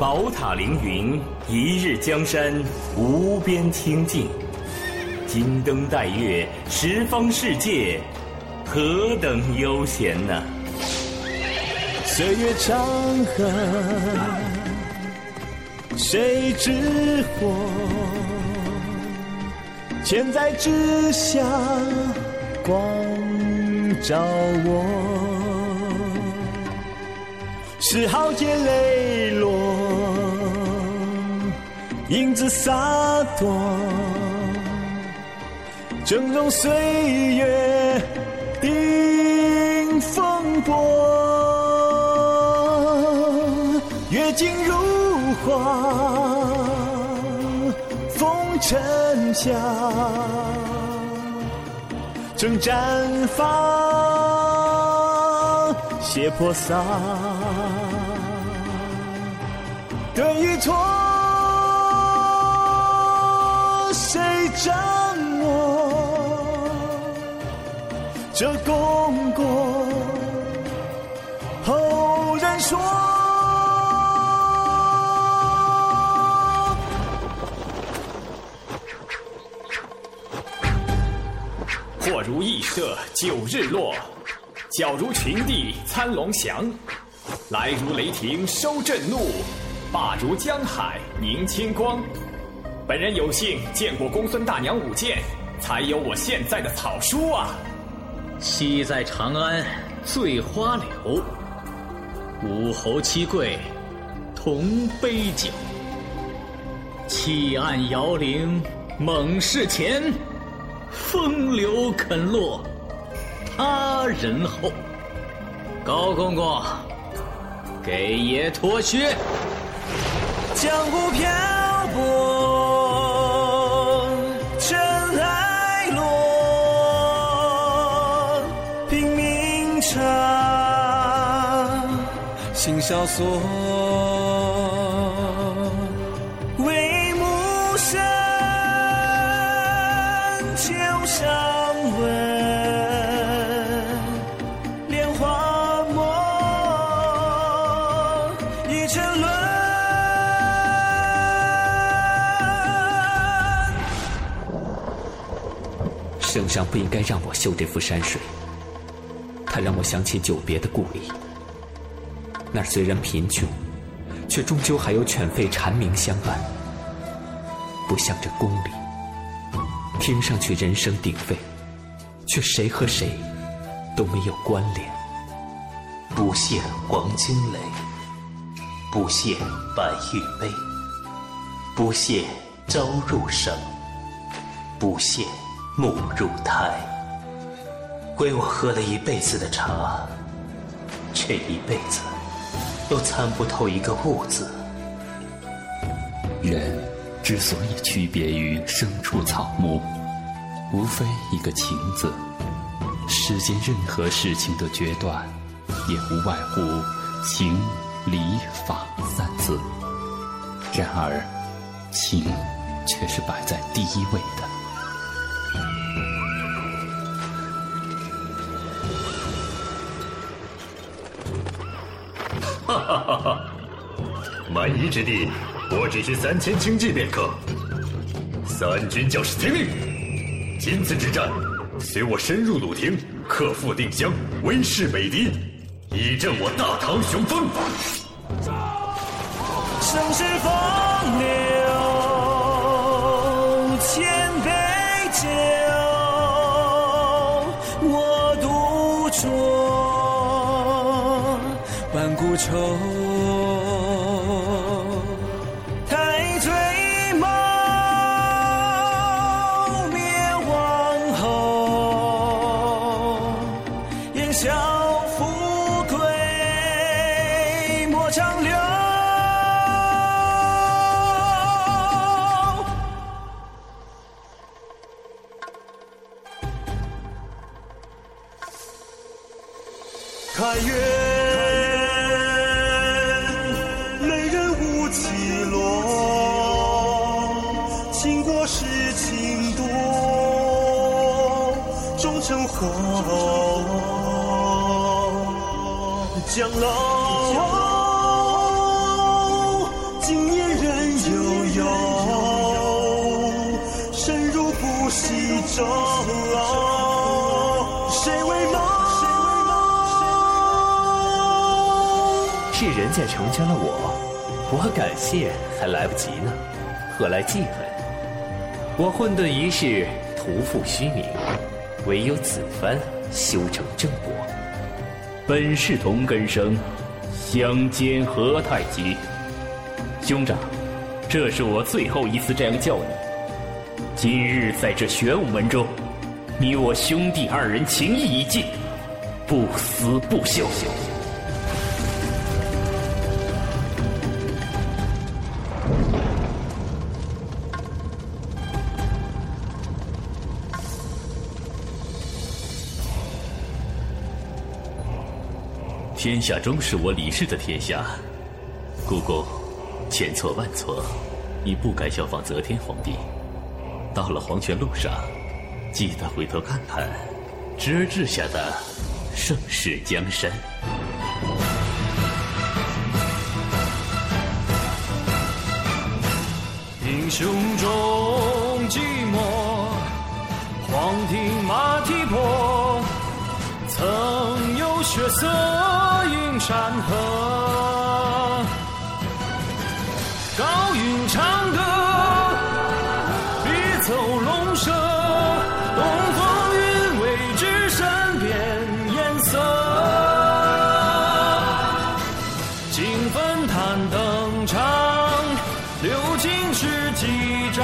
宝塔凌云，一日江山无边清净；金灯戴月，十方世界何等悠闲呐！岁月长河，谁知火？千载之下，光照我。十号劫磊落，影子洒脱，峥嵘岁月定风波。月尽如花，风尘下，正绽放，血泼洒。对与错，掌握？这功过，后人说。或如羿射九日落，脚如群帝参龙翔，来如雷霆收震怒，罢如江海凝清光。本人有幸见过公孙大娘舞剑，才有我现在的草书啊！昔在长安醉花柳，武侯七贵同杯酒，弃暗摇铃猛士前。风流肯落他人后，高公公，给爷脱靴。江湖漂泊，唱，心萧索。为暮生，秋上闻，莲花梦，已沉沦。圣上不应该让我修这幅山水，它让我想起久别的故里。那儿虽然贫穷，却终究还有犬吠蝉鸣相伴，不像这宫里，听上去人声鼎沸，却谁和谁都没有关联。不羡黄金垒，不羡白玉杯，不羡朝入省，不羡暮入台。归我喝了一辈子的茶，这一辈子都参不透一个物字。人之所以区别于牲畜草木，无非一个“情”字。世间任何事情的决断，也无外乎情、理、法三字。然而，情却是摆在第一位的。哈哈哈！蛮夷之地，我只需三千轻骑便可。三军将士听令！今次之战，随我深入鲁庭，克复定襄，威势北敌，以振我大唐雄风。盛世烽年，万古愁。太醉梦，灭王后，烟消富贵莫长留。开月，江楼，今夜人悠悠，身不息。谁为？谁为？是人家成全了我，我感谢还来不及呢，何来记恨？我混沌一世，徒负虚名。唯有此番修成正果。本是同根生，相煎何太急？兄长，这是我最后一次这样叫你。今日在这玄武门中，你我兄弟二人情谊已尽，不死不休。天下终是我李氏的天下，故宫千错万错，你不该效仿则天皇帝。到了黄泉路上，记得回头看看侄儿治下的盛世江山。英雄中寂寞，黄庭马蹄破，曾有血色山河。高云长歌，笔走龙蛇，东风韵味至身变颜色。金粉坛登场，流金是几丈？